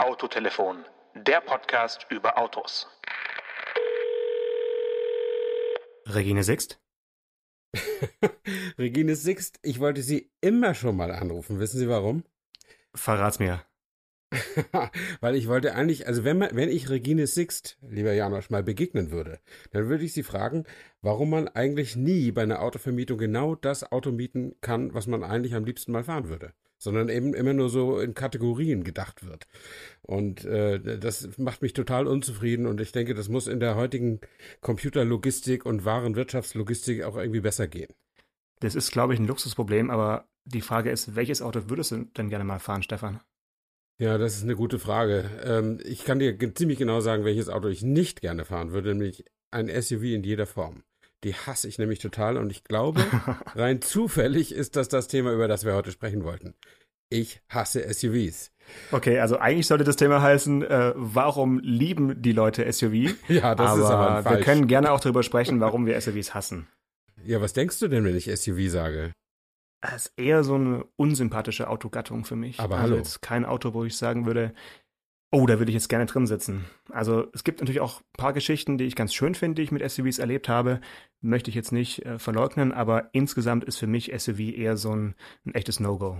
Autotelefon, der Podcast über Autos. Regine Sixt? Regine Sixt, ich wollte Sie immer schon mal anrufen. Wissen Sie warum? Verrat's mir. Weil ich wollte eigentlich, also wenn, man, wenn ich Regine Sixt, lieber Janosch, mal begegnen würde, dann würde ich Sie fragen, warum man eigentlich nie bei einer Autovermietung genau das Auto mieten kann, was man eigentlich am liebsten mal fahren würde. Sondern eben immer nur so in Kategorien gedacht wird. Und äh, das macht mich total unzufrieden und ich denke, das muss in der heutigen Computerlogistik und Warenwirtschaftslogistik auch irgendwie besser gehen. Das ist, glaube ich, ein Luxusproblem, aber die Frage ist, welches Auto würdest du denn gerne mal fahren, Stefan? Ja, das ist eine gute Frage. Ähm, ich kann dir ziemlich genau sagen, welches Auto ich nicht gerne fahren würde, nämlich ein SUV in jeder Form. Die hasse ich nämlich total und ich glaube, rein zufällig ist das das Thema, über das wir heute sprechen wollten. Ich hasse SUVs. Okay, also eigentlich sollte das Thema heißen, äh, warum lieben die Leute SUV? Ja, das aber ist aber falsch. Wir können gerne auch darüber sprechen, warum wir SUVs hassen. Ja, was denkst du denn, wenn ich SUV sage? Das ist eher so eine unsympathische Autogattung für mich. Aber also hallo. jetzt kein Auto, wo ich sagen würde, oh, da würde ich jetzt gerne drin sitzen. Also es gibt natürlich auch ein paar Geschichten, die ich ganz schön finde, die ich mit SUVs erlebt habe. Möchte ich jetzt nicht äh, verleugnen, aber insgesamt ist für mich SUV eher so ein, ein echtes No-Go.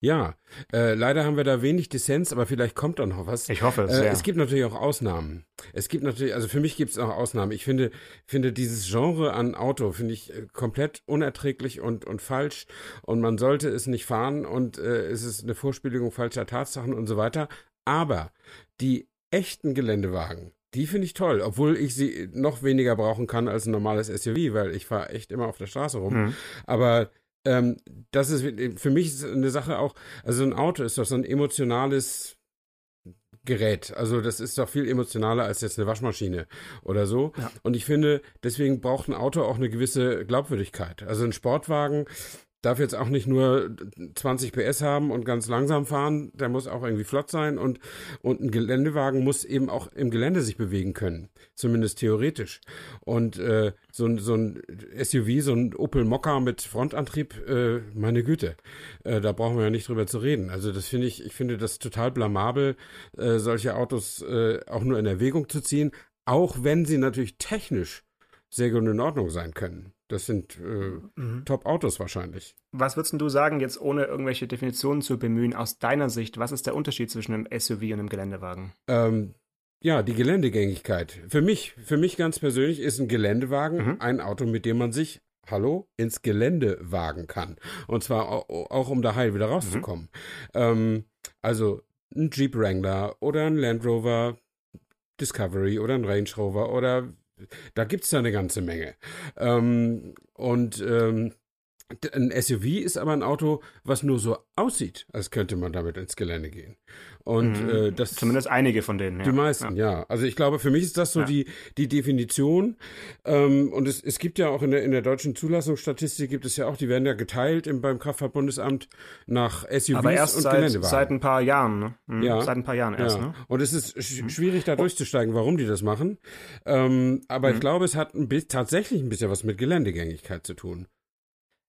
Ja, äh, leider haben wir da wenig Dissens, aber vielleicht kommt da noch was. Ich hoffe es, Äh, ja. Es gibt natürlich auch Ausnahmen. Es gibt natürlich, also für mich gibt es auch Ausnahmen. Ich finde, finde dieses Genre an Auto finde ich äh, komplett unerträglich und, und falsch und man sollte es nicht fahren und äh, es ist eine Vorspielung falscher Tatsachen und so weiter. Aber die echten Geländewagen, die finde ich toll, obwohl ich sie noch weniger brauchen kann als ein normales SUV, weil ich fahre echt immer auf der Straße rum. Mhm. Aber ähm, das ist für mich eine Sache auch, also ein Auto ist doch so ein emotionales Gerät. Also das ist doch viel emotionaler als jetzt eine Waschmaschine oder so. Ja. Und ich finde, deswegen braucht ein Auto auch eine gewisse Glaubwürdigkeit. Also ein Sportwagen darf jetzt auch nicht nur 20 PS haben und ganz langsam fahren, der muss auch irgendwie flott sein und, und ein Geländewagen muss eben auch im Gelände sich bewegen können, zumindest theoretisch. Und äh, so, ein, so ein SUV, so ein Opel Mokka mit Frontantrieb, äh, meine Güte, äh, da brauchen wir ja nicht drüber zu reden. Also das finde ich, ich finde das total blamabel, äh, solche Autos äh, auch nur in Erwägung zu ziehen, auch wenn sie natürlich technisch sehr gut in Ordnung sein können. Das sind äh, Mhm. Top-Autos wahrscheinlich. Was würdest denn du sagen, jetzt ohne irgendwelche Definitionen zu bemühen, aus deiner Sicht, was ist der Unterschied zwischen einem SUV und einem Geländewagen? Ähm, ja, die Geländegängigkeit. Für mich, für mich ganz persönlich ist ein Geländewagen Mhm. ein Auto, mit dem man sich, hallo, ins Gelände wagen kann. Und zwar auch, auch um da heil wieder rauszukommen. Ähm, also ein Jeep Wrangler oder ein Land Rover Discovery oder ein Range Rover oder da gibt's ja eine ganze Menge. Ähm, und ähm, ein SUV ist aber ein Auto, was nur so aussieht, als könnte man damit ins Gelände gehen. Und Mhm. äh, das Zumindest einige von denen, ja. die meisten, ja. Also ich glaube, für mich ist das so Ja. die, die Definition. Ähm, und es, es gibt ja auch in der, in der deutschen Zulassungsstatistik gibt es ja auch, die werden ja geteilt im, beim Kraftfahrtbundesamt nach SUVs Aber erst und seit, Geländewagen. seit ein paar Jahren, ne? Mhm. Ja. Seit ein paar Jahren erst, ja. ne? Und es ist sch schwierig, da durchzusteigen, warum die das machen. Ähm, aber Mhm. ich glaube, es hat ein tatsächlich ein bisschen was mit Geländegängigkeit zu tun.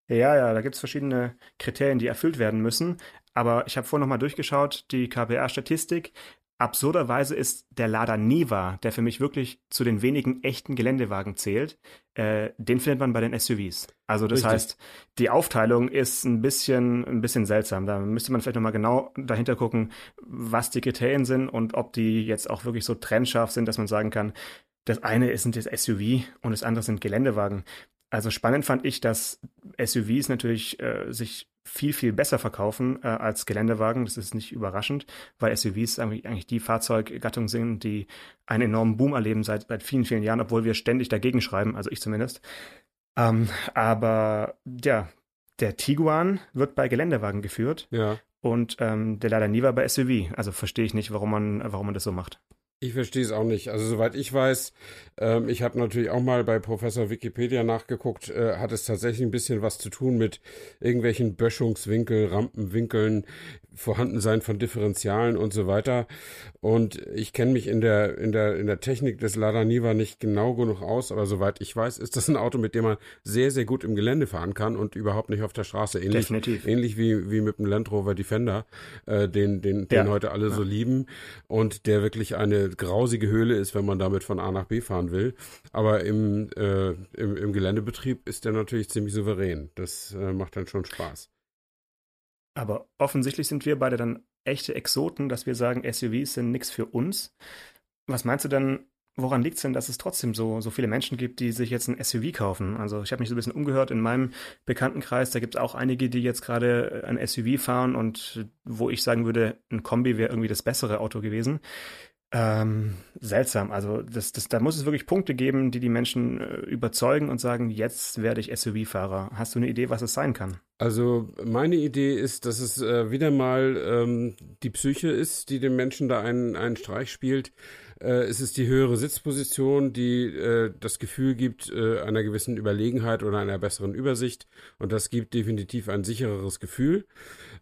Ja, ja, da gibt es verschiedene Kriterien, die erfüllt werden müssen. Aber ich habe vorhin nochmal durchgeschaut, die KPR-Statistik. Absurderweise ist der Lada Niva, der für mich wirklich zu den wenigen echten Geländewagen zählt, äh, den findet man bei den SUVs. Also das Richtig. heißt, die Aufteilung ist ein bisschen, ein bisschen seltsam. Da müsste man vielleicht nochmal genau dahinter gucken, was die Kriterien sind und ob die jetzt auch wirklich so trennscharf sind, dass man sagen kann, das eine ist ein SUV und das andere sind Geländewagen. Also spannend fand ich, dass SUVs natürlich äh, sich viel, viel besser verkaufen äh, als Geländewagen. Das ist nicht überraschend, weil SUVs eigentlich, eigentlich die Fahrzeuggattung sind, die einen enormen Boom erleben seit, seit vielen, vielen Jahren, obwohl wir ständig dagegen schreiben, also ich zumindest. Ähm, aber ja, der Tiguan wird bei Geländewagen geführt Ja. und ähm, der Lada Niva bei SUV. Also verstehe ich nicht, warum man, warum man das so macht. Ich verstehe es auch nicht. Also soweit ich weiß, ähm, ich habe natürlich auch mal bei Professor Wikipedia nachgeguckt, äh, hat es tatsächlich ein bisschen was zu tun mit irgendwelchen Böschungswinkel, Rampenwinkeln, Vorhandensein von Differentialen und so weiter. Und ich kenne mich in der, in der, in der Technik des Lada Niva nicht genau genug aus, aber soweit ich weiß, ist das ein Auto, mit dem man sehr, sehr gut im Gelände fahren kann und überhaupt nicht auf der Straße. Ähnlich, Definitiv. ähnlich wie, wie mit dem Land Rover Defender, äh, den, den, den Ja. heute alle so Ja. lieben und der wirklich eine grausige Höhle ist, wenn man damit von A nach B fahren will. Aber im, äh, im, im Geländebetrieb ist der natürlich ziemlich souverän. Das äh, macht dann schon Spaß. Aber offensichtlich sind wir beide dann echte Exoten, dass wir sagen, SUVs sind nichts für uns. Was meinst du denn, woran liegt es denn, dass es trotzdem so, so viele Menschen gibt, die sich jetzt ein SUV kaufen? Also ich habe mich so ein bisschen umgehört in meinem Bekanntenkreis, da gibt es auch einige, die jetzt gerade ein SUV fahren und wo ich sagen würde, ein Kombi wäre irgendwie das bessere Auto gewesen. Ähm, seltsam. Also das, das, da muss es wirklich Punkte geben, die die Menschen äh, überzeugen und sagen, jetzt werde ich SUV-Fahrer. Hast du eine Idee, was es sein kann? Also meine Idee ist, dass es äh, wieder mal ähm, die Psyche ist, die dem Menschen da einen, einen Streich spielt. Äh, es ist die höhere Sitzposition, die äh, das Gefühl gibt äh, einer gewissen Überlegenheit oder einer besseren Übersicht. Und das gibt definitiv ein sichereres Gefühl.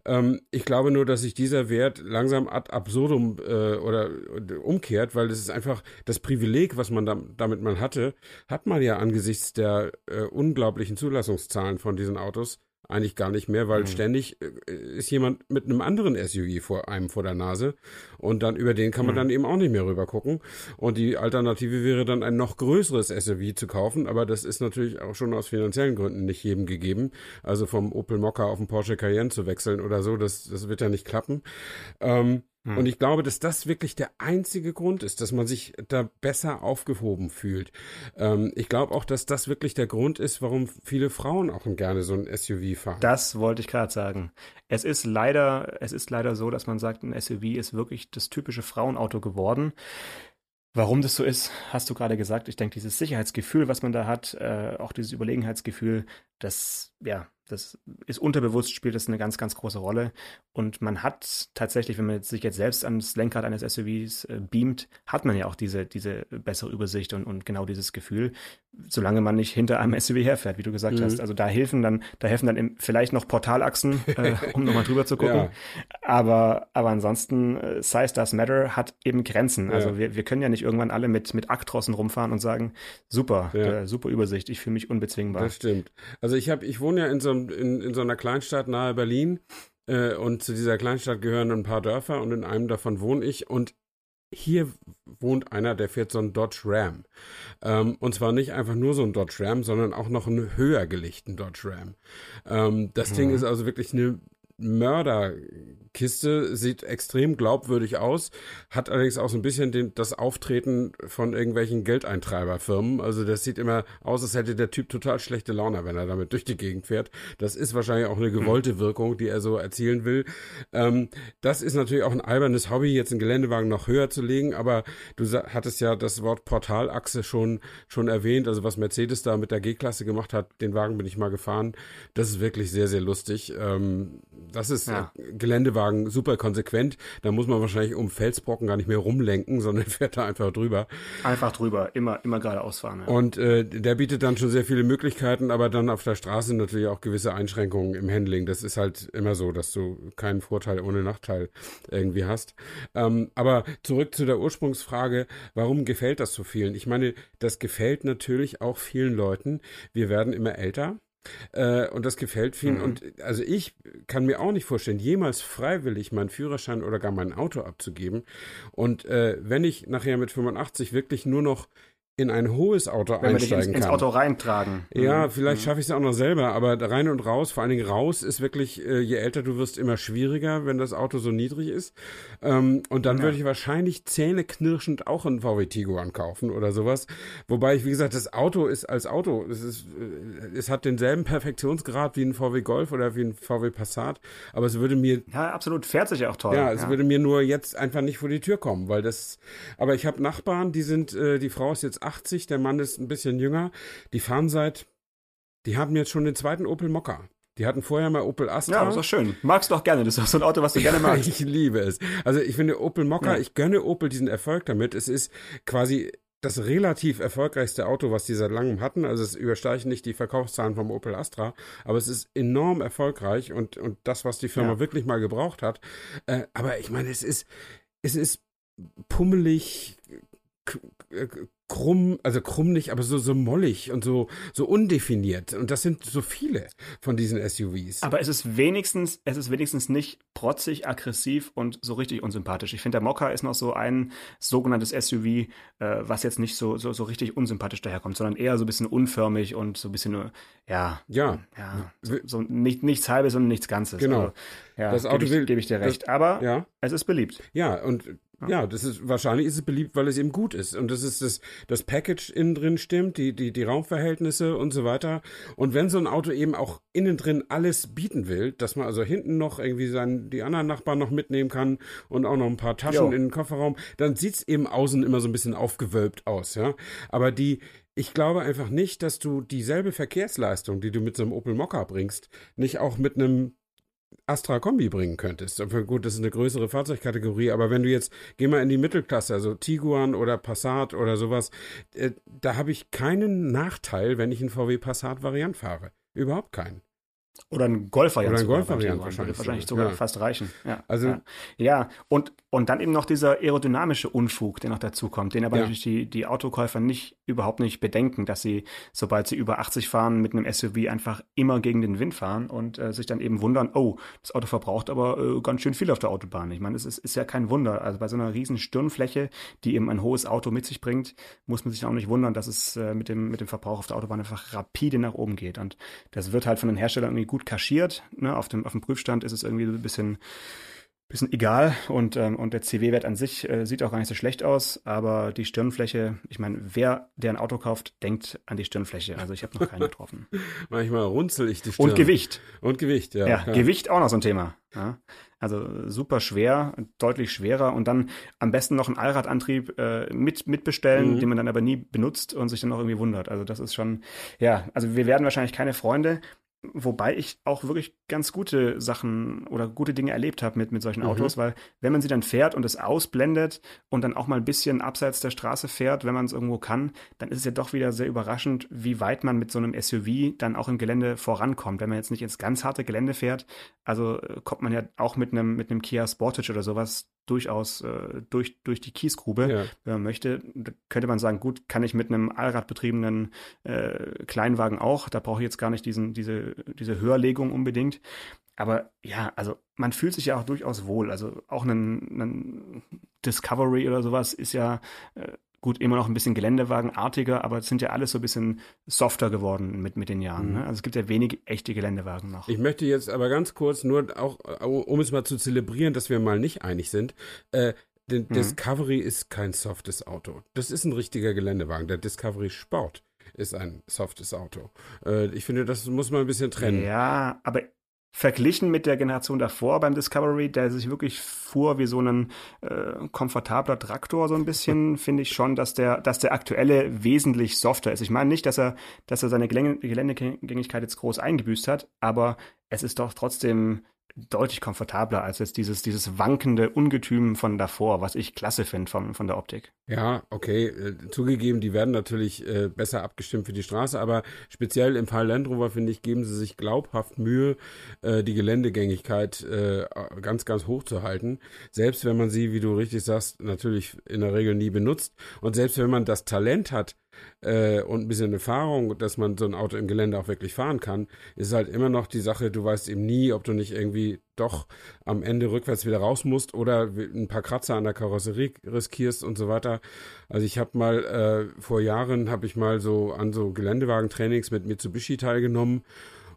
Ähm, ich glaube nur, dass sich dieser Wert langsam ad absurdum äh, oder umkehrt, weil es ist einfach das Privileg, was man da, damit mal hatte, hat man ja angesichts der äh, unglaublichen Zulassungszahlen von diesen Autos eigentlich gar nicht mehr, weil Mhm. ständig äh, ist jemand mit einem anderen SUV vor einem vor der Nase und dann über den kann man Mhm. dann eben auch nicht mehr rüber gucken. Und die Alternative wäre dann ein noch größeres SUV zu kaufen, aber das ist natürlich auch schon aus finanziellen Gründen nicht jedem gegeben. Also vom Opel Mokka auf den Porsche Cayenne zu wechseln oder so, das, das wird ja nicht klappen. Ähm, Und ich glaube, dass das wirklich der einzige Grund ist, dass man sich da besser aufgehoben fühlt. Ähm, ich glaube auch, dass das wirklich der Grund ist, warum viele Frauen auch gerne so ein SUV fahren. Das wollte ich gerade sagen. Es ist leider, es ist leider so, dass man sagt, ein SUV ist wirklich das typische Frauenauto geworden. Warum das so ist, hast du gerade gesagt. Ich denke, dieses Sicherheitsgefühl, was man da hat, äh, auch dieses Überlegenheitsgefühl, das, ja, das ist unterbewusst, spielt das eine ganz, ganz große Rolle. Und man hat tatsächlich, wenn man sich jetzt selbst ans Lenkrad eines SUVs äh, beamt, hat man ja auch diese, diese bessere Übersicht und, und genau dieses Gefühl, solange man nicht hinter einem SUV herfährt, wie du gesagt Mhm. hast. Also da helfen dann, da helfen dann im, vielleicht noch Portalachsen, äh, um nochmal drüber zu gucken. Ja. Aber, aber ansonsten, äh, Size Does Matter hat eben Grenzen. Also Ja. wir, wir können ja nicht irgendwann alle mit, mit Aktrossen rumfahren und sagen, super, Ja. äh, super Übersicht, ich fühle mich unbezwingbar. Das stimmt. Also ich habe, ich wohne ja in so, einem- in, in so einer Kleinstadt nahe Berlin äh, und zu dieser Kleinstadt gehören ein paar Dörfer und in einem davon wohne ich und hier wohnt einer, der fährt so einen Dodge Ram. Ähm, und zwar nicht einfach nur so ein Dodge Ram, sondern auch noch einen höher gelegten Dodge Ram. Ähm, das Ding Mhm. ist also wirklich eine Mörderkiste, sieht extrem glaubwürdig aus, hat allerdings auch so ein bisschen den, das Auftreten von irgendwelchen Geldeintreiberfirmen. Also das sieht immer aus, als hätte der Typ total schlechte Laune, wenn er damit durch die Gegend fährt. Das ist wahrscheinlich auch eine gewollte Wirkung, die er so erzielen will. Ähm, das ist natürlich auch ein albernes Hobby, jetzt einen Geländewagen noch höher zu legen, aber du hattest ja das Wort Portalachse schon, schon erwähnt. Also was Mercedes da mit der G-Klasse gemacht hat, den Wagen bin ich mal gefahren. Das ist wirklich sehr, sehr lustig. Ähm, das ist Ja. äh, Geländewagen super konsequent. Da muss man wahrscheinlich um Felsbrocken gar nicht mehr rumlenken, sondern fährt da einfach drüber. Einfach drüber, immer, immer geradeaus fahren. Ja. Und äh, der bietet dann schon sehr viele Möglichkeiten, aber dann auf der Straße natürlich auch gewisse Einschränkungen im Handling. Das ist halt immer so, dass du keinen Vorteil ohne Nachteil irgendwie hast. Ähm, aber zurück zu der Ursprungsfrage, warum gefällt das so vielen? Ich meine, das gefällt natürlich auch vielen Leuten. Wir werden immer älter. Äh, und das gefällt vielen. Mhm. Und also ich kann mir auch nicht vorstellen, jemals freiwillig meinen Führerschein oder gar mein Auto abzugeben. Und äh, wenn ich nachher mit 85 wirklich nur noch in ein hohes Auto Wenn ins, einsteigen ins kann. Auto reintragen. Ja, Mhm. vielleicht Mhm. schaffe ich es auch noch selber, aber rein und raus, vor allen Dingen raus, ist wirklich, äh, je älter du wirst, immer schwieriger, wenn das Auto so niedrig ist. Ähm, und dann Ja. würde ich wahrscheinlich zähneknirschend auch einen VW Tiguan kaufen oder sowas. Wobei ich, wie gesagt, das Auto ist als Auto, es, ist, äh, es hat denselben Perfektionsgrad wie ein VW Golf oder wie ein VW Passat, aber es würde mir Ja, absolut. Fährt sich auch toll. ja, es würde mir nur jetzt einfach nicht vor die Tür kommen, weil das. Aber ich habe Nachbarn, die sind, äh, die Frau ist jetzt 80, der Mann ist ein bisschen jünger. Die fahren seit, die haben jetzt schon den zweiten Opel Mokka. Die hatten vorher mal Opel Astra. Ja, das ist schön. Magst du doch gerne. Das ist auch so ein Auto, was du gerne magst. ich liebe es. Also ich finde Opel Mokka, ja. ich gönne Opel diesen Erfolg damit. Es ist quasi das relativ erfolgreichste Auto, was die seit langem hatten. Also es übersteigen nicht die Verkaufszahlen vom Opel Astra, aber es ist enorm erfolgreich und, und das, was die Firma ja. wirklich mal gebraucht hat. Äh, aber ich meine, es ist, es ist pummelig, krumm, also krumm nicht, aber so, so mollig und so, so undefiniert. Und das sind so viele von diesen SUVs. Aber es ist wenigstens, es ist wenigstens nicht protzig, aggressiv und so richtig unsympathisch. Ich finde, der Mokka ist noch so ein sogenanntes SUV, äh, was jetzt nicht so, so, so richtig unsympathisch daherkommt, sondern eher so ein bisschen unförmig und so ein bisschen, ja, ja, ja so, so nicht, nichts halbes und nichts Ganzes. Genau. Also, ja, das Auto gebe ich, geb ich dir recht. Das, aber ja. es ist beliebt. Ja, und ja, das ist wahrscheinlich ist es beliebt, weil es eben gut ist und das ist das das Package innen drin stimmt, die die die Raumverhältnisse und so weiter. Und wenn so ein Auto eben auch innen drin alles bieten will, dass man also hinten noch irgendwie sein die anderen Nachbarn noch mitnehmen kann und auch noch ein paar Taschen jo. in den Kofferraum, dann sieht's eben außen immer so ein bisschen aufgewölbt aus, ja. Aber die ich glaube einfach nicht, dass du dieselbe Verkehrsleistung, die du mit so einem Opel Mokka bringst, nicht auch mit einem Astra Kombi bringen könntest. Gut, das ist eine größere Fahrzeugkategorie, aber wenn du jetzt, geh mal in die Mittelklasse, also Tiguan oder Passat oder sowas, äh, da habe ich keinen Nachteil, wenn ich einen VW Passat Variant fahre. Überhaupt keinen. Oder ein Golf-Variant. Oder ein Golf-Variant wahrscheinlich. Wahrscheinlich sogar ja. fast reichen. Ja. Also, ja. ja. Und, und dann eben noch dieser aerodynamische Unfug, der noch dazu kommt, den aber ja. natürlich die, die Autokäufer nicht, überhaupt nicht bedenken, dass sie, sobald sie über 80 fahren, mit einem SUV einfach immer gegen den Wind fahren und äh, sich dann eben wundern, oh, das Auto verbraucht aber äh, ganz schön viel auf der Autobahn. Ich meine, es ist, ist ja kein Wunder. Also bei so einer riesen Stirnfläche, die eben ein hohes Auto mit sich bringt, muss man sich auch nicht wundern, dass es äh, mit, dem, mit dem Verbrauch auf der Autobahn einfach rapide nach oben geht. Und das wird halt von den Herstellern irgendwie gut kaschiert. Ne? Auf, dem, auf dem Prüfstand ist es irgendwie ein bisschen, bisschen egal und, ähm, und der CW-Wert an sich äh, sieht auch gar nicht so schlecht aus, aber die Stirnfläche, ich meine, wer der ein Auto kauft, denkt an die Stirnfläche. Also ich habe noch keinen getroffen. Manchmal runzel ich die Stirn. Und Gewicht. Und Gewicht, ja. Ja, Gewicht auch noch so ein Thema. Ja? Also super schwer, deutlich schwerer und dann am besten noch einen Allradantrieb äh, mit mitbestellen, mhm. den man dann aber nie benutzt und sich dann auch irgendwie wundert. Also das ist schon, ja, also wir werden wahrscheinlich keine Freunde, Wobei ich auch wirklich ganz gute Sachen oder gute Dinge erlebt habe mit, mit solchen mhm. Autos, weil wenn man sie dann fährt und es ausblendet und dann auch mal ein bisschen abseits der Straße fährt, wenn man es irgendwo kann, dann ist es ja doch wieder sehr überraschend, wie weit man mit so einem SUV dann auch im Gelände vorankommt. Wenn man jetzt nicht ins ganz harte Gelände fährt, also äh, kommt man ja auch mit einem, mit einem Kia Sportage oder sowas durchaus äh, durch, durch die Kiesgrube, ja. wenn man möchte. Da könnte man sagen, gut, kann ich mit einem allradbetriebenen äh, Kleinwagen auch. Da brauche ich jetzt gar nicht diesen, diese, diese Höherlegung unbedingt. Aber ja, also man fühlt sich ja auch durchaus wohl. Also auch ein, ein Discovery oder sowas ist ja äh, gut, immer noch ein bisschen Geländewagenartiger, aber es sind ja alles so ein bisschen softer geworden mit, mit den Jahren. Mhm. Ne? Also es gibt ja wenig echte Geländewagen noch. Ich möchte jetzt aber ganz kurz nur auch, um es mal zu zelebrieren, dass wir mal nicht einig sind, äh, der mhm. Discovery ist kein softes Auto. Das ist ein richtiger Geländewagen. Der Discovery Sport ist ein softes Auto. Äh, ich finde, das muss man ein bisschen trennen. Ja, aber verglichen mit der Generation davor beim Discovery, der sich wirklich fuhr wie so ein äh, komfortabler Traktor so ein bisschen, finde ich schon, dass der, dass der aktuelle wesentlich softer ist. Ich meine nicht, dass er, dass er seine Geländegängigkeit jetzt groß eingebüßt hat, aber es ist doch trotzdem deutlich komfortabler als jetzt dieses, dieses wankende Ungetüm von davor, was ich klasse finde von, von der Optik. Ja, okay, äh, zugegeben, die werden natürlich äh, besser abgestimmt für die Straße, aber speziell im Fall Land Rover, finde ich, geben sie sich glaubhaft Mühe, äh, die Geländegängigkeit äh, ganz, ganz hoch zu halten. Selbst wenn man sie, wie du richtig sagst, natürlich in der Regel nie benutzt. Und selbst wenn man das Talent hat, äh, und ein bisschen Erfahrung, dass man so ein Auto im Gelände auch wirklich fahren kann, ist halt immer noch die Sache, du weißt eben nie, ob du nicht irgendwie doch am Ende rückwärts wieder raus musst oder ein paar Kratzer an der Karosserie riskierst und so weiter. Also ich habe mal äh, vor Jahren habe ich mal so an so Geländewagentrainings mit Mitsubishi teilgenommen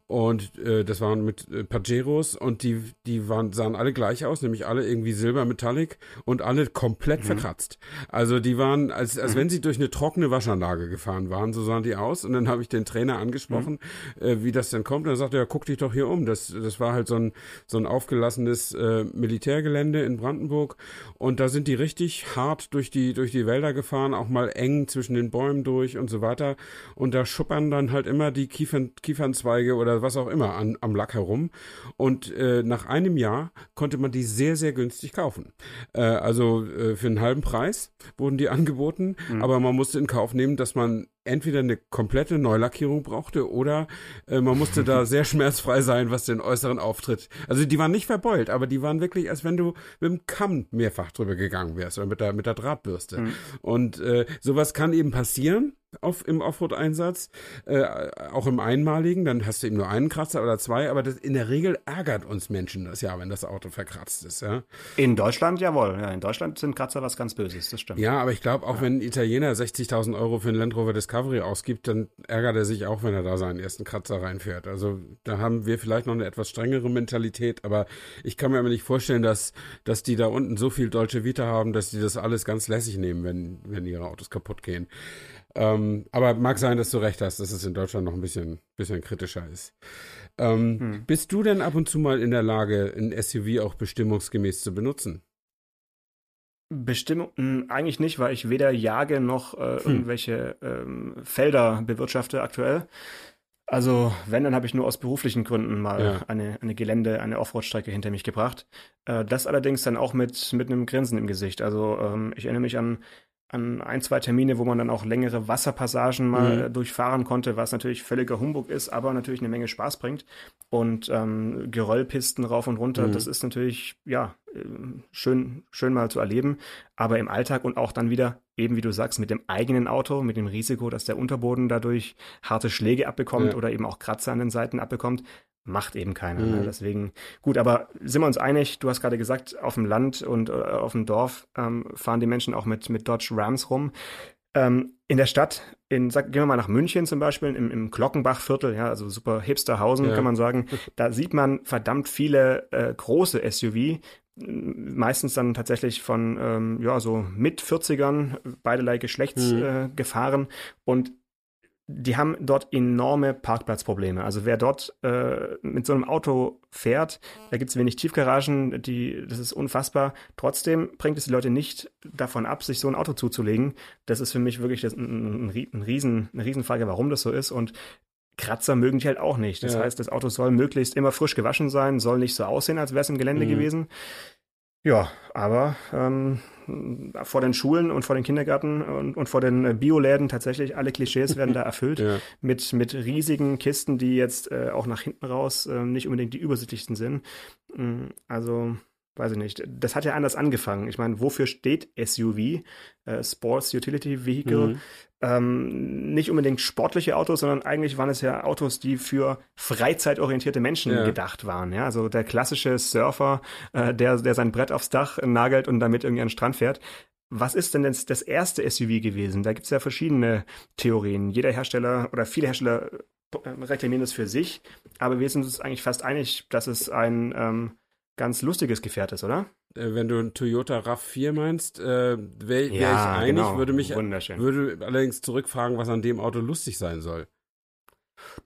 und äh, das waren mit äh, Pajeros und die, die waren, sahen alle gleich aus, nämlich alle irgendwie silbermetallic und alle komplett mhm. verkratzt. Also die waren, als, als mhm. wenn sie durch eine trockene Waschanlage gefahren waren, so sahen die aus. Und dann habe ich den Trainer angesprochen, mhm. äh, wie das denn kommt. Und er sagte, ja, guck dich doch hier um. Das, das war halt so ein, so ein aufgelassenes äh, Militärgelände in Brandenburg. Und da sind die richtig hart durch die, durch die Wälder gefahren, auch mal eng zwischen den Bäumen durch und so weiter. Und da schuppern dann halt immer die Kiefern, Kiefernzweige oder oder was auch immer an, am Lack herum. Und äh, nach einem Jahr konnte man die sehr, sehr günstig kaufen. Äh, also äh, für einen halben Preis wurden die angeboten, mhm. aber man musste in Kauf nehmen, dass man entweder eine komplette Neulackierung brauchte oder äh, man musste da sehr schmerzfrei sein, was den äußeren Auftritt. Also die waren nicht verbeult, aber die waren wirklich, als wenn du mit dem Kamm mehrfach drüber gegangen wärst oder mit der, mit der Drahtbürste. Mhm. Und äh, sowas kann eben passieren auf, im Offroad-Einsatz, äh, auch im einmaligen, dann hast du eben nur einen Kratzer oder zwei, aber das, in der Regel ärgert uns Menschen das ja, wenn das Auto verkratzt ist. Ja? In Deutschland, jawohl. Ja, in Deutschland sind Kratzer was ganz Böses, das stimmt. Ja, aber ich glaube, auch ja. wenn ein Italiener 60.000 Euro für einen Land Rover Discovery ausgibt, dann ärgert er sich auch, wenn er da seinen ersten Kratzer reinfährt. Also da haben wir vielleicht noch eine etwas strengere Mentalität, aber ich kann mir aber nicht vorstellen, dass, dass die da unten so viel deutsche Vita haben, dass die das alles ganz lässig nehmen, wenn, wenn ihre Autos kaputt gehen. Ähm, aber mag sein, dass du recht hast, dass es in Deutschland noch ein bisschen, bisschen kritischer ist. Ähm, hm. Bist du denn ab und zu mal in der Lage, ein SUV auch bestimmungsgemäß zu benutzen? Bestimmung hm, eigentlich nicht, weil ich weder jage noch äh, hm. irgendwelche ähm, Felder bewirtschafte aktuell. Also, wenn, dann habe ich nur aus beruflichen Gründen mal ja. eine, eine Gelände, eine Offroad-Strecke hinter mich gebracht. Äh, das allerdings dann auch mit, mit einem Grinsen im Gesicht. Also, ähm, ich erinnere mich an an ein, zwei Termine, wo man dann auch längere Wasserpassagen mal mhm. durchfahren konnte, was natürlich völliger Humbug ist, aber natürlich eine Menge Spaß bringt. Und ähm, Geröllpisten rauf und runter, mhm. das ist natürlich, ja, schön, schön mal zu erleben. Aber im Alltag und auch dann wieder, eben wie du sagst, mit dem eigenen Auto, mit dem Risiko, dass der Unterboden dadurch harte Schläge abbekommt ja. oder eben auch Kratzer an den Seiten abbekommt, macht eben keiner. Ne? Mhm. Ne? Deswegen, gut, aber sind wir uns einig, du hast gerade gesagt, auf dem Land und äh, auf dem Dorf ähm, fahren die Menschen auch mit, mit Dodge Rams rum. Ähm, in der Stadt, in, sag, gehen wir mal nach München zum Beispiel, im, im Glockenbachviertel, ja, also super Hipsterhausen, ja. kann man sagen, da sieht man verdammt viele äh, große SUV, meistens dann tatsächlich von ähm, ja so mit 40ern beiderlei Geschlechts mhm. äh, gefahren und die haben dort enorme Parkplatzprobleme. Also wer dort äh, mit so einem Auto fährt, da gibt es wenig Tiefgaragen, die, das ist unfassbar. Trotzdem bringt es die Leute nicht davon ab, sich so ein Auto zuzulegen. Das ist für mich wirklich das, ein, ein, ein Riesen, eine Riesenfrage, warum das so ist. Und Kratzer mögen die halt auch nicht. Das ja. heißt, das Auto soll möglichst immer frisch gewaschen sein, soll nicht so aussehen, als wäre es im Gelände mhm. gewesen. Ja, aber ähm, vor den Schulen und vor den Kindergärten und, und vor den äh, Bioläden tatsächlich alle Klischees werden da erfüllt ja. mit, mit riesigen Kisten, die jetzt äh, auch nach hinten raus äh, nicht unbedingt die übersichtlichsten sind. Mm, also weiß ich nicht. Das hat ja anders angefangen. Ich meine, wofür steht SUV? Äh, Sports Utility Vehicle. Mhm. Ähm, nicht unbedingt sportliche Autos, sondern eigentlich waren es ja Autos, die für freizeitorientierte Menschen ja. gedacht waren. Ja? Also der klassische Surfer, äh, der, der sein Brett aufs Dach nagelt und damit irgendwie an den Strand fährt. Was ist denn das, das erste SUV gewesen? Da gibt es ja verschiedene Theorien. Jeder Hersteller oder viele Hersteller äh, reklamieren es für sich, aber wir sind uns eigentlich fast einig, dass es ein ähm, ganz lustiges Gefährt ist, oder? Äh, wenn du ein Toyota RAV4 meinst, äh, wäre wär ja, ich einig, genau. würde mich würde allerdings zurückfragen, was an dem Auto lustig sein soll.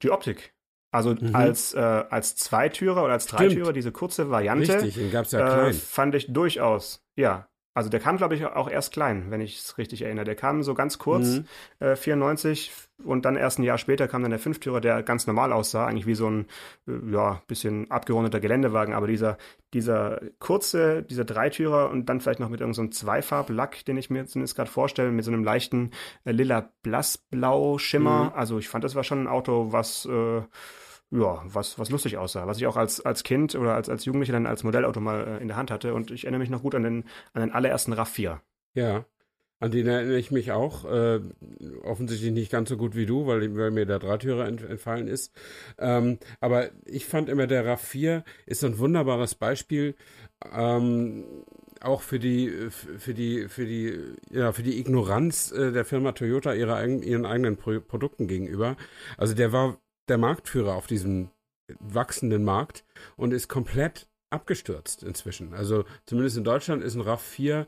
Die Optik. Also mhm. als, äh, als Zweitürer oder als Dreitürer, diese kurze Variante. Richtig, den gab's ja klein. Äh, fand ich durchaus, ja, also der kam, glaube ich, auch erst klein, wenn ich es richtig erinnere. Der kam so ganz kurz, mhm. äh, 94, und dann erst ein Jahr später kam dann der Fünftürer, der ganz normal aussah, eigentlich wie so ein, äh, ja, bisschen abgerundeter Geländewagen. Aber dieser, dieser kurze, dieser Dreitürer und dann vielleicht noch mit irgendeinem so Zweifarblack, den ich mir zumindest gerade vorstelle, mit so einem leichten äh, lila blassblau Schimmer. Mhm. Also ich fand, das war schon ein Auto, was äh, ja, was, was lustig aussah, was ich auch als, als Kind oder als, als Jugendlicher dann als Modellauto mal äh, in der Hand hatte. Und ich erinnere mich noch gut an den, an den allerersten RAV4. Ja, an den erinnere ich mich auch. Äh, offensichtlich nicht ganz so gut wie du, weil, weil mir der Dreitürer ent, entfallen ist. Ähm, aber ich fand immer, der RAV4 ist ein wunderbares Beispiel. Ähm, auch für die, für die, für die, ja, für die Ignoranz äh, der Firma Toyota ihrer, ihren eigenen Pro Produkten gegenüber. Also der war der Marktführer auf diesem wachsenden Markt und ist komplett abgestürzt inzwischen. Also zumindest in Deutschland ist ein RAV4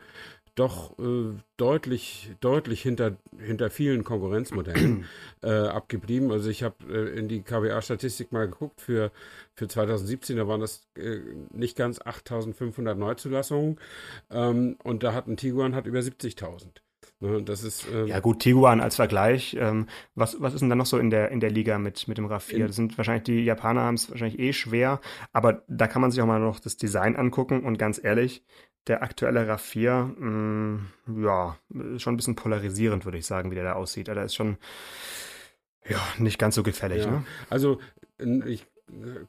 doch äh, deutlich, deutlich hinter, hinter vielen Konkurrenzmodellen äh, abgeblieben. Also ich habe äh, in die KBA-Statistik mal geguckt für, für 2017, da waren das äh, nicht ganz 8500 Neuzulassungen ähm, und da hat ein Tiguan hat über 70.000. Ne, das ist, ähm, ja gut, Tiguan als Vergleich. Ähm, was, was ist denn da noch so in der, in der Liga mit, mit dem RAV4? Das sind wahrscheinlich, die Japaner haben es wahrscheinlich eh schwer, aber da kann man sich auch mal noch das Design angucken und ganz ehrlich, der aktuelle RAV4, mh, mm, ja, ist schon ein bisschen polarisierend, würde ich sagen, wie der da aussieht. Da ist schon, ja, nicht ganz so gefällig. Ja. Ne? Also, ich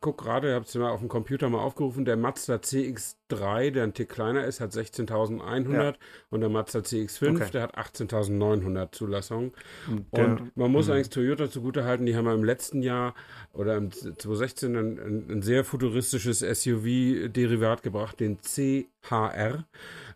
guck gerade, ich habe es mal auf dem Computer mal aufgerufen, der Mazda CX3, der ein Tick kleiner ist, hat 16.100 ja. und der Mazda CX5, okay. der hat 18.900 Zulassungen. Der, und man muss mh. eigentlich Toyota zugutehalten, die haben im letzten Jahr oder im 2016 ein, ein, ein sehr futuristisches SUV-Derivat gebracht, den CHR.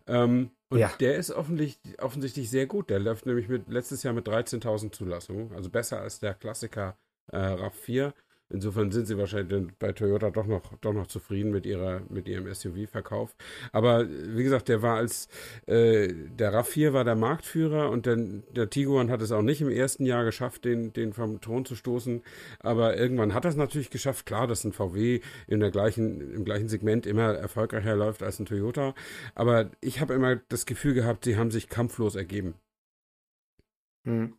Ähm, und ja. der ist offensichtlich, offensichtlich sehr gut. Der läuft nämlich mit, letztes Jahr mit 13.000 Zulassungen, also besser als der Klassiker äh, RAV4. Insofern sind sie wahrscheinlich bei Toyota doch noch, doch noch zufrieden mit, ihrer, mit ihrem SUV-Verkauf. Aber wie gesagt, der war als äh, der RAV4 war der Marktführer und der, der Tiguan hat es auch nicht im ersten Jahr geschafft, den, den vom Thron zu stoßen. Aber irgendwann hat er es natürlich geschafft. Klar, dass ein VW in der gleichen, im gleichen Segment immer erfolgreicher läuft als ein Toyota. Aber ich habe immer das Gefühl gehabt, sie haben sich kampflos ergeben. Hm.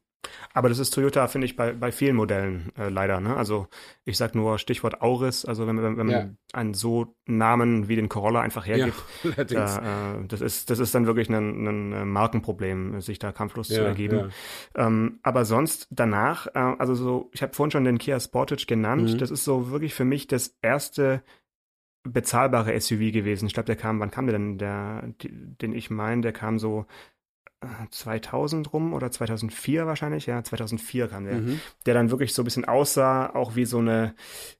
Aber das ist Toyota, finde ich, bei, bei vielen Modellen äh, leider. Ne? Also ich sage nur Stichwort Auris, also wenn, wenn, wenn ja. man einen so Namen wie den Corolla einfach hergibt, ja, äh, das, ist, das ist dann wirklich ein, ein äh, Markenproblem, sich da kampflos ja, zu ergeben. Ähm, aber sonst danach, äh, also so, ich habe vorhin schon den Kia Sportage genannt, mhm. das ist so wirklich für mich das erste bezahlbare SUV gewesen. Ich glaube, der kam, wann kam der denn? Der, den ich meine, der kam so 2000 rum oder 2004 wahrscheinlich, ja, 2004 kam der, mhm. der dann wirklich so ein bisschen aussah, auch wie so eine,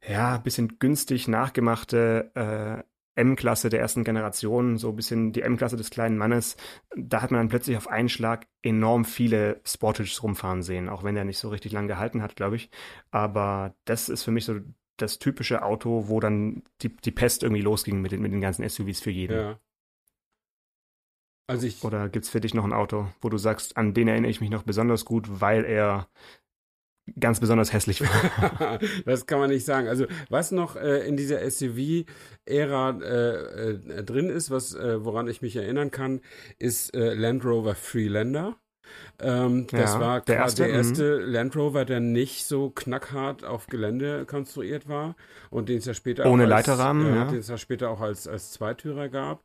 ja, bisschen günstig nachgemachte äh, M-Klasse der ersten Generation, so ein bisschen die M-Klasse des kleinen Mannes. Da hat man dann plötzlich auf einen Schlag enorm viele Sportages rumfahren sehen, auch wenn der nicht so richtig lang gehalten hat, glaube ich. Aber das ist für mich so das typische Auto, wo dann die, die Pest irgendwie losging mit den, mit den ganzen SUVs für jeden. Ja. Also ich, Oder gibt es für dich noch ein Auto, wo du sagst, an den erinnere ich mich noch besonders gut, weil er ganz besonders hässlich war? das kann man nicht sagen. Also was noch äh, in dieser SUV-Ära äh, äh, drin ist, was, äh, woran ich mich erinnern kann, ist äh, Land Rover Freelander. Ähm, das ja, war der erste, der erste mhm. Land Rover, der nicht so knackhart auf Gelände konstruiert war und den es ja später ohne als, Leiterrahmen, ja. den es ja später auch als als Zweitürer gab.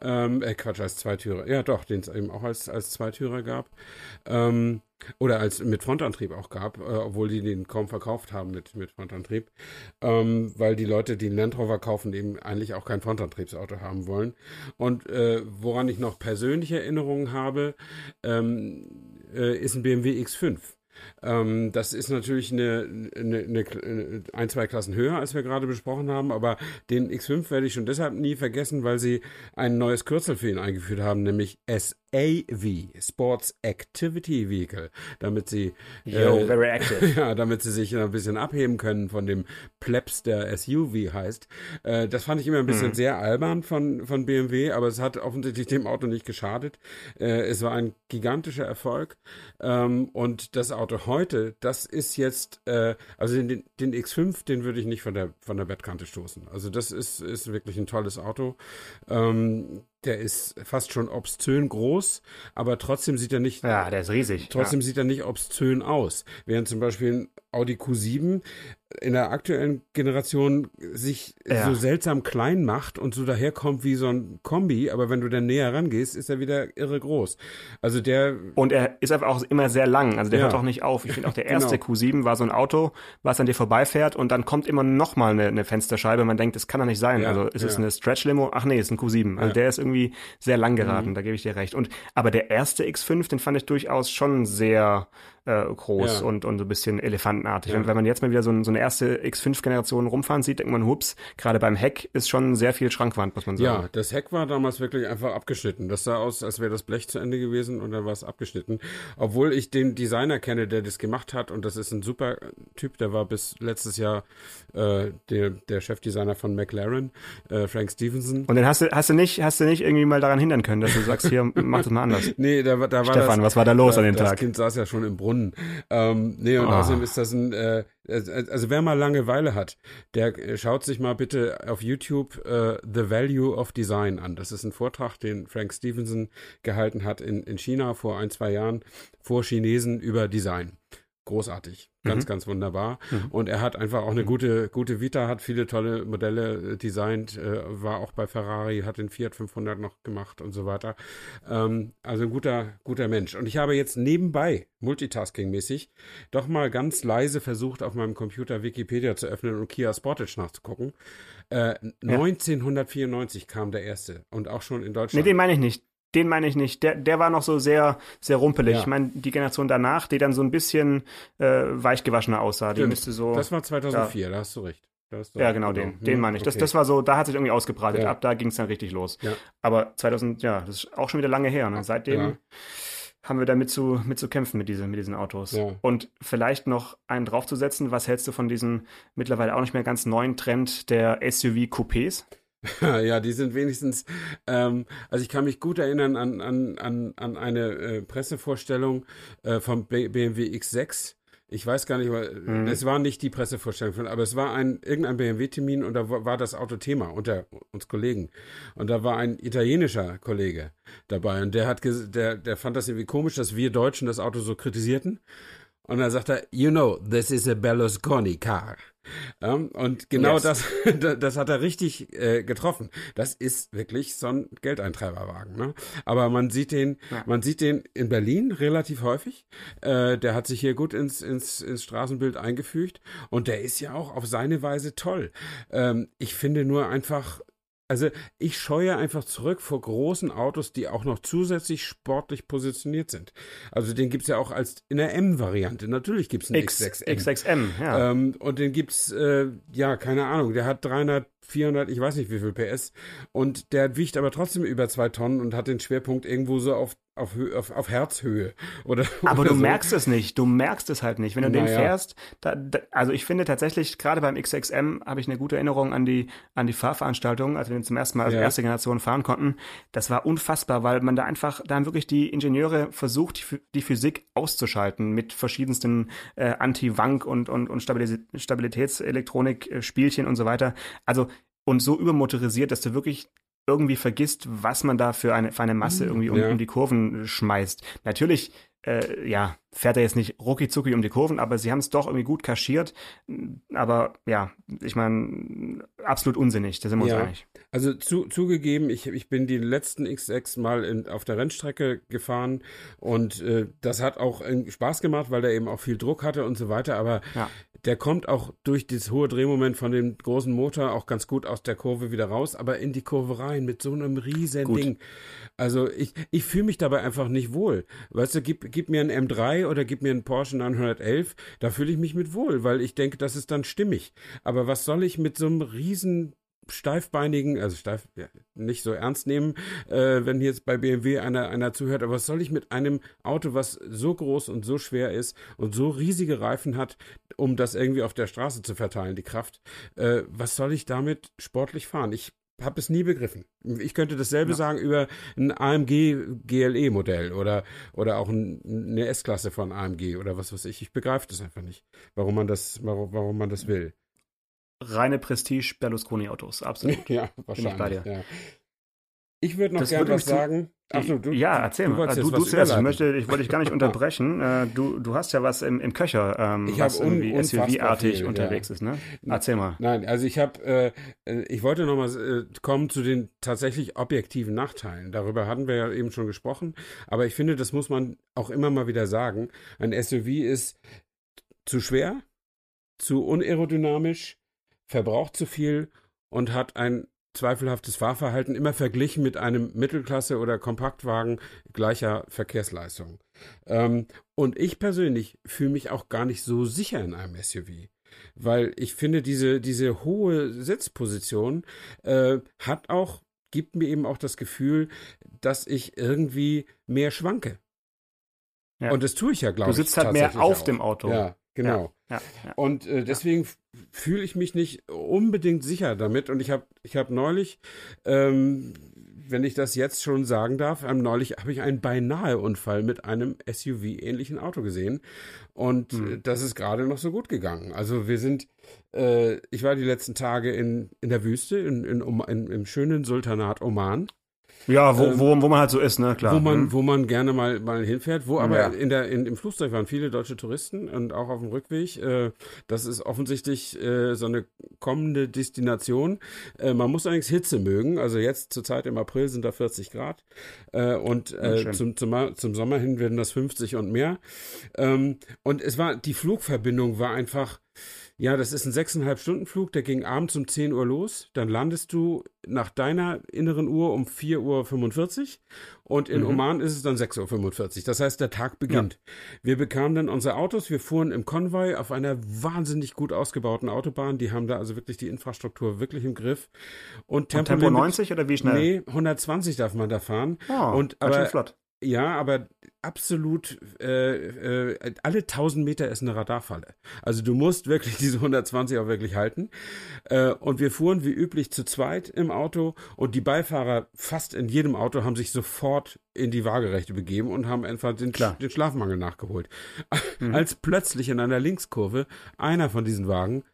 Ähm, äh, Quatsch, als Zweitürer. Ja, doch, den es eben auch als, als Zweitürer gab. Ähm, oder als mit Frontantrieb auch gab, äh, obwohl die den kaum verkauft haben mit, mit Frontantrieb. Ähm, weil die Leute, die einen Land Rover kaufen, eben eigentlich auch kein Frontantriebsauto haben wollen. Und äh, woran ich noch persönliche Erinnerungen habe, ähm, äh, ist ein BMW X5. Ähm, das ist natürlich eine, eine, eine, ein, zwei Klassen höher, als wir gerade besprochen haben, aber den X5 werde ich schon deshalb nie vergessen, weil sie ein neues Kürzel für ihn eingeführt haben, nämlich SAV, Sports Activity Vehicle, damit sie Yo, äh, very active. ja, damit sie sich ein bisschen abheben können von dem Plebs, der SUV heißt. Äh, das fand ich immer ein bisschen hm. sehr albern von, von BMW, aber es hat offensichtlich dem Auto nicht geschadet. Äh, es war ein gigantischer Erfolg ähm, und das Auto heute, das ist jetzt, äh, also den, den X5, den würde ich nicht von der, von der Bettkante stoßen. Also das ist, ist wirklich ein tolles Auto. Ähm, der ist fast schon obszön groß, aber trotzdem sieht er nicht. Ja, der ist riesig. Trotzdem ja. sieht er nicht obszön aus. Während zum Beispiel ein Audi Q7 in der aktuellen Generation sich ja. so seltsam klein macht und so daherkommt wie so ein Kombi, aber wenn du dann näher rangehst, ist er wieder irre groß. Also der. Und er ist einfach auch immer sehr lang, also der ja. hört auch nicht auf. Ich finde auch der erste genau. Q7 war so ein Auto, was an dir vorbeifährt und dann kommt immer noch mal eine, eine Fensterscheibe. Man denkt, das kann doch nicht sein. Ja. Also ist es eine Stretch-Limo? Ach nee, ist ein Q7. Also der ist irgendwie sehr lang geraten, mhm. da gebe ich dir recht. Und aber der erste X5, den fand ich durchaus schon sehr äh, groß ja. und, und so ein bisschen elefantenartig. Ja. Wenn, wenn man jetzt mal wieder so, ein, so eine erste X5-Generation rumfahren sieht, denkt man, hups, gerade beim Heck ist schon sehr viel Schrankwand, muss man sagen. Ja, das Heck war damals wirklich einfach abgeschnitten. Das sah aus, als wäre das Blech zu Ende gewesen und dann war es abgeschnitten. Obwohl ich den Designer kenne, der das gemacht hat und das ist ein super Typ, der war bis letztes Jahr äh, der, der Chefdesigner von McLaren, äh, Frank Stevenson. Und dann hast du, hast du nicht, hast du nicht irgendwie mal daran hindern können, dass du sagst, hier, mach das mal anders. nee, da, da war Stefan, das, was war da los da, an dem Tag? Das Kind saß ja schon im Brunnen Millionen. Ähm, nee, und oh. außerdem ist das ein, äh, also wer mal Langeweile hat, der äh, schaut sich mal bitte auf YouTube äh, The Value of Design an. Das ist ein Vortrag, den Frank Stevenson gehalten hat in, in China vor ein, zwei Jahren vor Chinesen über Design großartig. Ganz, mhm. ganz wunderbar. Mhm. Und er hat einfach auch eine mhm. gute, gute Vita, hat viele tolle Modelle äh, designt, äh, war auch bei Ferrari, hat den Fiat 500 noch gemacht und so weiter. Ähm, also ein guter, guter Mensch. Und ich habe jetzt nebenbei, multitasking-mäßig, doch mal ganz leise versucht, auf meinem Computer Wikipedia zu öffnen und Kia Sportage nachzugucken. Äh, ja. 1994 kam der erste und auch schon in Deutschland. Nee, den meine ich nicht den meine ich nicht. Der, der war noch so sehr, sehr rumpelig. Ja. Ich meine, die Generation danach, die dann so ein bisschen äh, weichgewaschener aussah. Die müsste so. Das war 2004, ja. da hast du recht. Ja, genau, den, den hm, meine ich. Okay. Das, das war so, da hat sich irgendwie ausgebreitet. Ja. Ab da ging es dann richtig los. Ja. Aber 2000, ja, das ist auch schon wieder lange her. Ne? Seitdem haben wir damit zu, mit zu kämpfen mit, diese, mit diesen Autos. Ja. Und vielleicht noch einen draufzusetzen, was hältst du von diesem mittlerweile auch nicht mehr ganz neuen Trend der SUV-Coupés? Ja, die sind wenigstens, ähm, also ich kann mich gut erinnern an, an, an, an eine äh, Pressevorstellung äh, vom BMW X6. Ich weiß gar nicht, mhm. es war nicht die Pressevorstellung, aber es war ein irgendein BMW-Termin und da war das Auto Thema unter uns Kollegen. Und da war ein italienischer Kollege dabei und der hat, der, der fand das irgendwie komisch, dass wir Deutschen das Auto so kritisierten. Und dann sagt er, you know, this is a Berlusconi car. Ja, und genau yes. das, das hat er richtig äh, getroffen. Das ist wirklich so ein Geldeintreiberwagen. Ne? Aber man sieht den, ja. man sieht den in Berlin relativ häufig. Äh, der hat sich hier gut ins, ins, ins Straßenbild eingefügt und der ist ja auch auf seine Weise toll. Ähm, ich finde nur einfach, also ich scheue einfach zurück vor großen Autos, die auch noch zusätzlich sportlich positioniert sind. Also den gibt es ja auch als in der M-Variante. Natürlich gibt es einen X, X6M. X6M, ja. Ähm, und den gibt's, äh, ja, keine Ahnung, der hat 300 400, ich weiß nicht wie viel PS. Und der wiegt aber trotzdem über zwei Tonnen und hat den Schwerpunkt irgendwo so auf, auf, auf, auf Herzhöhe. Oder, aber oder du so. merkst es nicht. Du merkst es halt nicht. Wenn du naja. den fährst, da, da, also ich finde tatsächlich, gerade beim XXM habe ich eine gute Erinnerung an die, an die Fahrveranstaltung, als wir den zum ersten Mal als ja. erste Generation fahren konnten. Das war unfassbar, weil man da einfach, da haben wirklich die Ingenieure versucht, die, die Physik auszuschalten mit verschiedensten äh, Anti-Wank und, und, und Stabilitätselektronik-Spielchen und so weiter. Also und so übermotorisiert, dass du wirklich irgendwie vergisst, was man da für eine, für eine Masse mhm. irgendwie um, ja. um die Kurven schmeißt. Natürlich, äh, ja, fährt er jetzt nicht rucki zucki um die Kurven, aber sie haben es doch irgendwie gut kaschiert. Aber ja, ich meine, absolut unsinnig, da sind wir uns einig. Also zu, zugegeben, ich, ich bin die letzten XX mal in, auf der Rennstrecke gefahren und äh, das hat auch Spaß gemacht, weil der eben auch viel Druck hatte und so weiter. Aber ja der kommt auch durch das hohe Drehmoment von dem großen Motor auch ganz gut aus der Kurve wieder raus, aber in die Kurve rein mit so einem riesen gut. Ding. Also ich, ich fühle mich dabei einfach nicht wohl. Weißt du, gib, gib mir einen M3 oder gib mir einen Porsche 911, da fühle ich mich mit wohl, weil ich denke, das ist dann stimmig. Aber was soll ich mit so einem riesen steifbeinigen, also steif, ja, nicht so ernst nehmen, äh, wenn jetzt bei BMW einer, einer zuhört, aber was soll ich mit einem Auto, was so groß und so schwer ist und so riesige Reifen hat, um das irgendwie auf der Straße zu verteilen, die Kraft, äh, was soll ich damit sportlich fahren? Ich habe es nie begriffen. Ich könnte dasselbe ja. sagen über ein AMG GLE Modell oder oder auch ein, eine S-Klasse von AMG oder was weiß ich. Ich begreife das einfach nicht, warum man das warum, warum man das will reine Prestige Berlusconi-Autos, absolut. ja, wahrscheinlich. ich bei dir. Ja. Ich würde noch gerne was sagen. Ach so, du, ja, erzähl mal. Du, du zuerst. Ich, möchte, ich wollte dich gar nicht unterbrechen. Äh, du, du hast ja was im, im Köcher, ähm, ich was irgendwie SUV-artig unterwegs ja. ist, ne? Erzähl mal. Nein, also ich habe, äh, äh, ich wollte noch mal äh, kommen zu den tatsächlich objektiven Nachteilen. Darüber hatten wir ja eben schon gesprochen. Aber ich finde, das muss man auch immer mal wieder sagen. Ein SUV ist zu schwer, zu unaerodynamisch, verbraucht zu viel und hat ein zweifelhaftes Fahrverhalten immer verglichen mit einem Mittelklasse- oder Kompaktwagen gleicher Verkehrsleistung. Ähm, und ich persönlich fühle mich auch gar nicht so sicher in einem SUV. Weil ich finde, diese, diese hohe Sitzposition äh, hat auch, gibt mir eben auch das Gefühl, dass ich irgendwie mehr schwanke. Ja. Und das tue ich ja, glaube ich. Du sitzt halt mehr auf auch. dem Auto. Ja, genau. Ja, ja, und äh, deswegen fühle ich mich nicht unbedingt sicher damit. Und ich habe ich hab neulich ähm, wenn ich das jetzt schon sagen darf, ähm, neulich habe ich einen beinahe Unfall mit einem SUV-ähnlichen Auto gesehen. Und mhm. das ist gerade noch so gut gegangen. Also wir sind, äh, ich war die letzten Tage in, in der Wüste, in, in, in, im schönen Sultanat Oman. Ja, wo, ähm, wo, wo man halt so ist, ne, klar. Wo man, mhm. wo man gerne mal, mal hinfährt, wo aber ja. in der, in, im Flugzeug waren viele deutsche Touristen und auch auf dem Rückweg. Äh, das ist offensichtlich äh, so eine kommende Destination. Äh, man muss allerdings Hitze mögen. Also jetzt zurzeit im April sind da 40 Grad. Äh, und äh, zum, zum, zum Sommer hin werden das 50 und mehr. Ähm, und es war, die Flugverbindung war einfach, ja, das ist ein sechseinhalb Stunden Flug, der ging abends um 10 Uhr los. Dann landest du nach deiner inneren Uhr um 4.45 Uhr und in mhm. Oman ist es dann 6.45 Uhr. Das heißt, der Tag beginnt. Ja. Wir bekamen dann unsere Autos, wir fuhren im Konvoi auf einer wahnsinnig gut ausgebauten Autobahn. Die haben da also wirklich die Infrastruktur wirklich im Griff. Und Tempo, und Tempo 90 oder wie schnell? Nee, 120 darf man da fahren. Oh, und aber flott. Ja, aber absolut äh, äh, alle 1000 Meter ist eine Radarfalle. Also du musst wirklich diese 120 auch wirklich halten. Äh, und wir fuhren wie üblich zu zweit im Auto und die Beifahrer fast in jedem Auto haben sich sofort in die Waagerechte begeben und haben einfach den, den Schlafmangel nachgeholt. Mhm. Als plötzlich in einer Linkskurve einer von diesen Wagen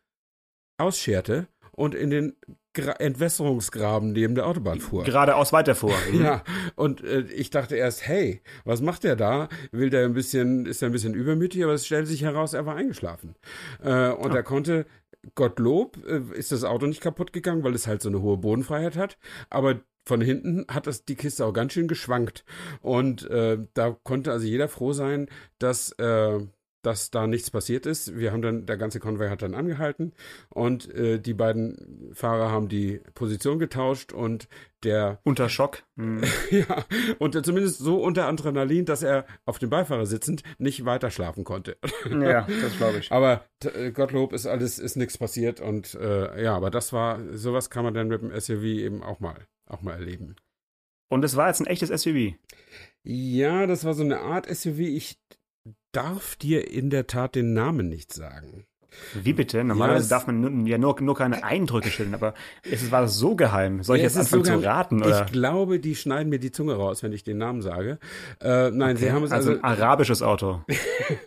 ausscherte und in den Gra Entwässerungsgraben neben der Autobahn fuhr. Geradeaus weiterfuhr. Mhm. Ja, und äh, ich dachte erst, hey, was macht der da? Will der ein bisschen, ist er ein bisschen übermütig, aber es stellte sich heraus, er war eingeschlafen. Äh, und oh. er konnte, Gottlob, äh, ist das Auto nicht kaputt gegangen, weil es halt so eine hohe Bodenfreiheit hat, aber von hinten hat das die Kiste auch ganz schön geschwankt. Und äh, da konnte also jeder froh sein, dass äh, dass da nichts passiert ist. Wir haben dann, der ganze Konvoi hat dann angehalten und äh, die beiden Fahrer haben die Position getauscht und der unter Schock. Mhm. ja, und zumindest so unter Adrenalin, dass er auf dem Beifahrer sitzend nicht weiter schlafen konnte. ja, das glaube ich. Aber äh, Gottlob ist alles, ist nichts passiert und äh, ja, aber das war, sowas kann man dann mit dem SUV eben auch mal, auch mal erleben. Und es war jetzt ein echtes SUV. Ja, das war so eine Art SUV. Ich darf dir in der Tat den Namen nicht sagen. Wie bitte? Normalerweise ja, darf man ja nur, nur keine Eindrücke schildern, aber es war so geheim. Soll ich ja, jetzt anfangen zu raten? Oder? Ich glaube, die schneiden mir die Zunge raus, wenn ich den Namen sage. Äh, nein, okay. sie haben es also. Also ein arabisches Auto.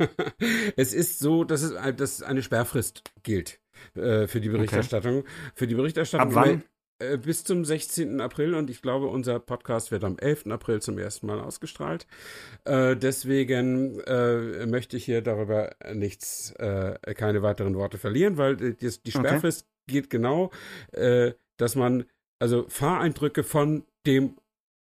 es ist so, dass es dass eine Sperrfrist gilt äh, für die Berichterstattung. Okay. Für die Berichterstattung. Ab wann? Äh, bis zum 16. April und ich glaube, unser Podcast wird am 11. April zum ersten Mal ausgestrahlt. Äh, deswegen äh, möchte ich hier darüber nichts, äh, keine weiteren Worte verlieren, weil die, die Sperrfrist okay. geht genau, äh, dass man also Fahreindrücke von dem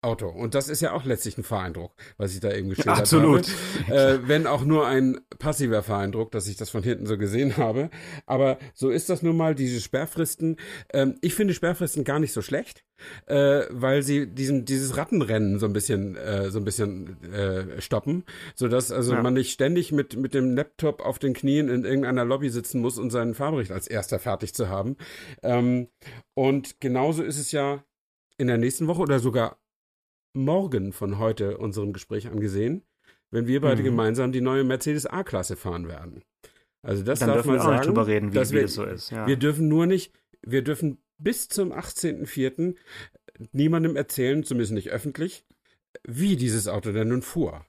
Auto. Und das ist ja auch letztlich ein Fahreindruck, was ich da eben geschildert Absolut. habe. Äh, wenn auch nur ein passiver Fahreindruck, dass ich das von hinten so gesehen habe. Aber so ist das nun mal, diese Sperrfristen. Ähm, ich finde Sperrfristen gar nicht so schlecht, äh, weil sie diesen, dieses Rattenrennen so ein bisschen, äh, so ein bisschen äh, stoppen, sodass also ja. man nicht ständig mit, mit dem Laptop auf den Knien in irgendeiner Lobby sitzen muss, um seinen Fahrbericht als erster fertig zu haben. Ähm, und genauso ist es ja in der nächsten Woche oder sogar morgen von heute unserem Gespräch angesehen, wenn wir beide mhm. gemeinsam die neue Mercedes A-Klasse fahren werden. Also das Dann darf dürfen man wir sagen, auch nicht drüber reden, wie, dass wie wir, das so ist. Ja. Wir dürfen nur nicht, wir dürfen bis zum 18.04. niemandem erzählen, zumindest nicht öffentlich, wie dieses Auto denn nun fuhr.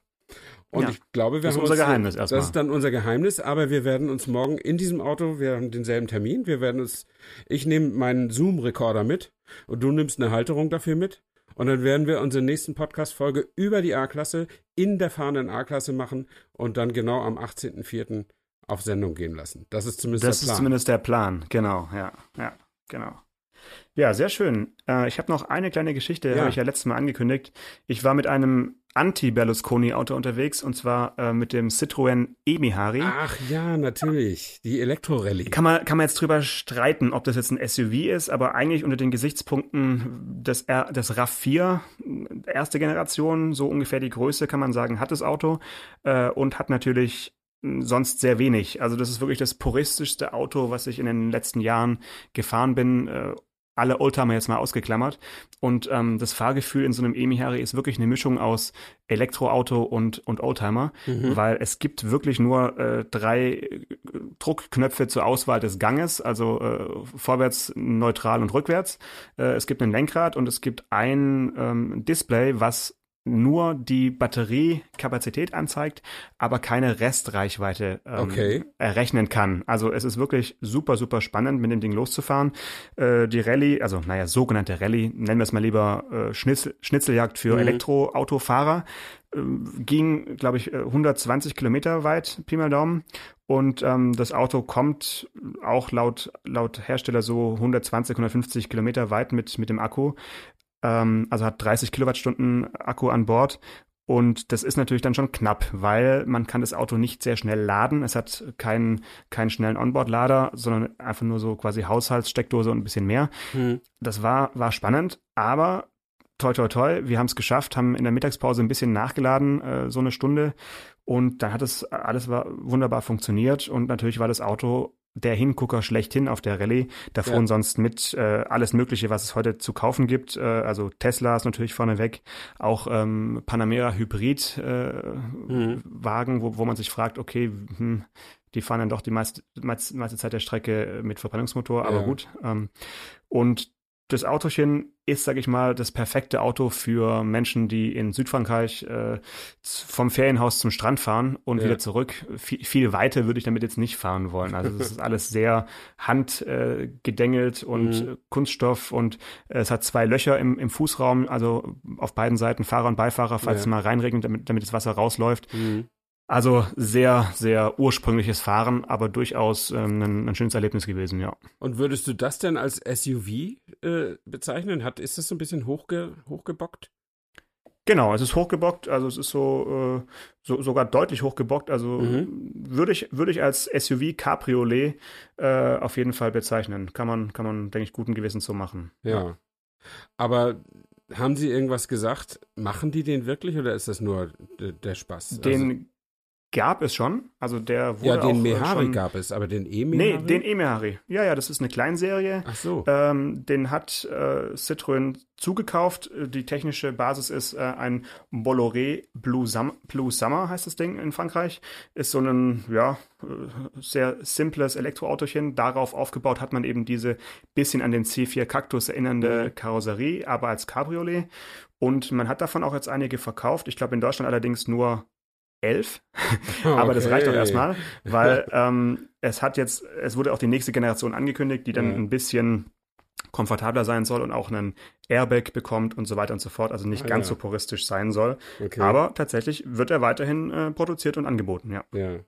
Und ja, ich glaube, wir das haben ist unser uns, Geheimnis erstmal. Das ist dann unser Geheimnis, aber wir werden uns morgen in diesem Auto, wir haben denselben Termin, wir werden uns, ich nehme meinen Zoom-Rekorder mit und du nimmst eine Halterung dafür mit und dann werden wir unsere nächsten Podcast-Folge über die A-Klasse in der fahrenden A-Klasse machen und dann genau am 18.04. auf Sendung gehen lassen. Das ist zumindest das der Plan. Das ist zumindest der Plan, genau, ja, ja, genau. Ja, sehr schön. Äh, ich habe noch eine kleine Geschichte, ja. habe ich ja letztes Mal angekündigt. Ich war mit einem Anti-Berlusconi-Auto unterwegs und zwar äh, mit dem Citroën Emihari. Ach ja, natürlich. Die Elektrorallye. Kann man, kann man jetzt drüber streiten, ob das jetzt ein SUV ist, aber eigentlich unter den Gesichtspunkten des, R, des RAV4, erste Generation, so ungefähr die Größe, kann man sagen, hat das Auto äh, und hat natürlich sonst sehr wenig. Also das ist wirklich das puristischste Auto, was ich in den letzten Jahren gefahren bin. Äh, alle Oldtimer jetzt mal ausgeklammert. Und ähm, das Fahrgefühl in so einem Emi-Harry ist wirklich eine Mischung aus Elektroauto und, und Oldtimer, mhm. weil es gibt wirklich nur äh, drei äh, Druckknöpfe zur Auswahl des Ganges, also äh, vorwärts, neutral und rückwärts. Äh, es gibt ein Lenkrad und es gibt ein ähm, Display, was nur die Batteriekapazität anzeigt, aber keine Restreichweite ähm, okay. errechnen kann. Also es ist wirklich super, super spannend, mit dem Ding loszufahren. Äh, die Rallye, also naja, sogenannte Rallye, nennen wir es mal lieber äh, Schnitzel, Schnitzeljagd für mhm. Elektroautofahrer, äh, ging, glaube ich, 120 Kilometer weit, Pi mal Daumen. Und ähm, das Auto kommt auch laut, laut Hersteller so 120, 150 Kilometer weit mit, mit dem Akku. Ähm, also hat 30 Kilowattstunden Akku an Bord. Und das ist natürlich dann schon knapp, weil man kann das Auto nicht sehr schnell laden. Es hat keinen, keinen schnellen Onboard-Lader, sondern einfach nur so quasi Haushaltssteckdose und ein bisschen mehr. Hm. Das war, war spannend, aber toi toi toi, wir haben es geschafft, haben in der Mittagspause ein bisschen nachgeladen, äh, so eine Stunde. Und dann hat es alles war wunderbar funktioniert. Und natürlich war das Auto der Hingucker schlechthin auf der Rallye. Da fuhren ja. sonst mit äh, alles Mögliche, was es heute zu kaufen gibt. Äh, also Tesla ist natürlich vorneweg, auch ähm, Panamera Hybrid äh, mhm. Wagen, wo, wo man sich fragt, okay, hm, die fahren dann doch die meiste, meiste, meiste Zeit der Strecke mit Verbrennungsmotor, aber ja. gut. Ähm, und das Autochen ist, sage ich mal, das perfekte Auto für Menschen, die in Südfrankreich äh, vom Ferienhaus zum Strand fahren und ja. wieder zurück. Viel, viel weiter würde ich damit jetzt nicht fahren wollen. Also das ist alles sehr handgedengelt äh, und mhm. Kunststoff und äh, es hat zwei Löcher im, im Fußraum, also auf beiden Seiten Fahrer und Beifahrer, falls ja. es mal reinregnet, damit, damit das Wasser rausläuft. Mhm. Also sehr, sehr ursprüngliches Fahren, aber durchaus ähm, ein, ein, schönes Erlebnis gewesen, ja. Und würdest du das denn als SUV äh, bezeichnen? Hat, ist das so ein bisschen hochge, hochgebockt? Genau, es ist hochgebockt, also es ist so, äh, so sogar deutlich hochgebockt. Also mhm. würde ich, würde ich als SUV Cabriolet äh, auf jeden Fall bezeichnen. Kann man, kann man, denke ich, guten Gewissens so machen. Ja. ja. Aber haben Sie irgendwas gesagt? Machen die den wirklich oder ist das nur der Spaß? Den also gab es schon. Also der wurde Ja, den äh, Mehari schon, gab es, aber den E-Mehari? Nee, den E-Mehari. Ja, ja, das ist eine Kleinserie. Ach so. Ähm, den hat äh, Citroën zugekauft. Die technische Basis ist äh, ein Bolloré Blue, Sum Blue Summer, heißt das Ding in Frankreich. Ist so ein, ja, äh, sehr simples Elektroautochen. Darauf aufgebaut hat man eben diese bisschen an den C4 Cactus erinnernde mhm. Karosserie, aber als Cabriolet. Und man hat davon auch jetzt einige verkauft. Ich glaube in Deutschland allerdings nur elf. Aber okay. das reicht doch erstmal, weil ähm, es hat jetzt, es wurde auch die nächste Generation angekündigt, die dann mhm. ein bisschen komfortabler sein soll und auch einen Airbag bekommt und so weiter und so fort, also nicht ah, ganz ja. so puristisch sein soll. Okay. Aber tatsächlich wird er weiterhin äh, produziert und angeboten, ja. Ja.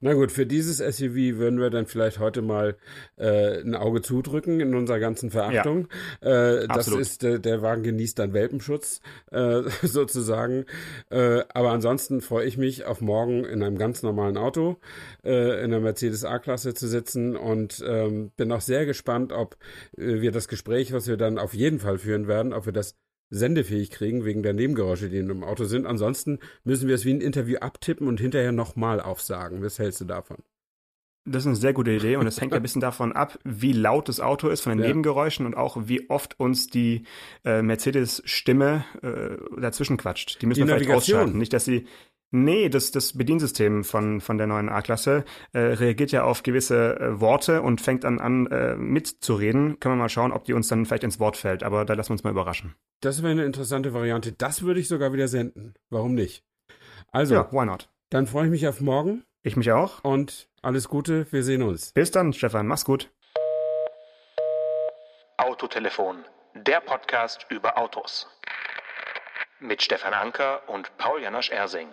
Na gut, für dieses SUV würden wir dann vielleicht heute mal äh, ein Auge zudrücken in unserer ganzen Verachtung. Ja, äh, das ist, äh, der Wagen genießt dann Welpenschutz äh, sozusagen. Äh, aber ansonsten freue ich mich auf morgen in einem ganz normalen Auto äh, in der Mercedes A-Klasse zu sitzen und ähm, bin auch sehr gespannt, ob äh, wir das Gespräch, was wir dann auf jeden Fall führen werden, ob wir das sendefähig kriegen wegen der Nebengeräusche, die im Auto sind. Ansonsten müssen wir es wie ein Interview abtippen und hinterher nochmal aufsagen. Was hältst du davon? Das ist eine sehr gute Idee und es hängt ein bisschen davon ab, wie laut das Auto ist von den ja. Nebengeräuschen und auch wie oft uns die äh, Mercedes-Stimme äh, dazwischen quatscht. Die müssen die wir vielleicht ausschalten. Nicht, dass sie Nee, das, das Bediensystem von, von der neuen A-Klasse äh, reagiert ja auf gewisse äh, Worte und fängt dann an, äh, mitzureden. Können wir mal schauen, ob die uns dann vielleicht ins Wort fällt. Aber da lassen wir uns mal überraschen. Das wäre eine interessante Variante. Das würde ich sogar wieder senden. Warum nicht? Also, ja, why not? Dann freue ich mich auf morgen. Ich mich auch. Und alles Gute. Wir sehen uns. Bis dann, Stefan. Mach's gut. Autotelefon, der Podcast über Autos. Mit Stefan Anker und Paul Janosch Ersing.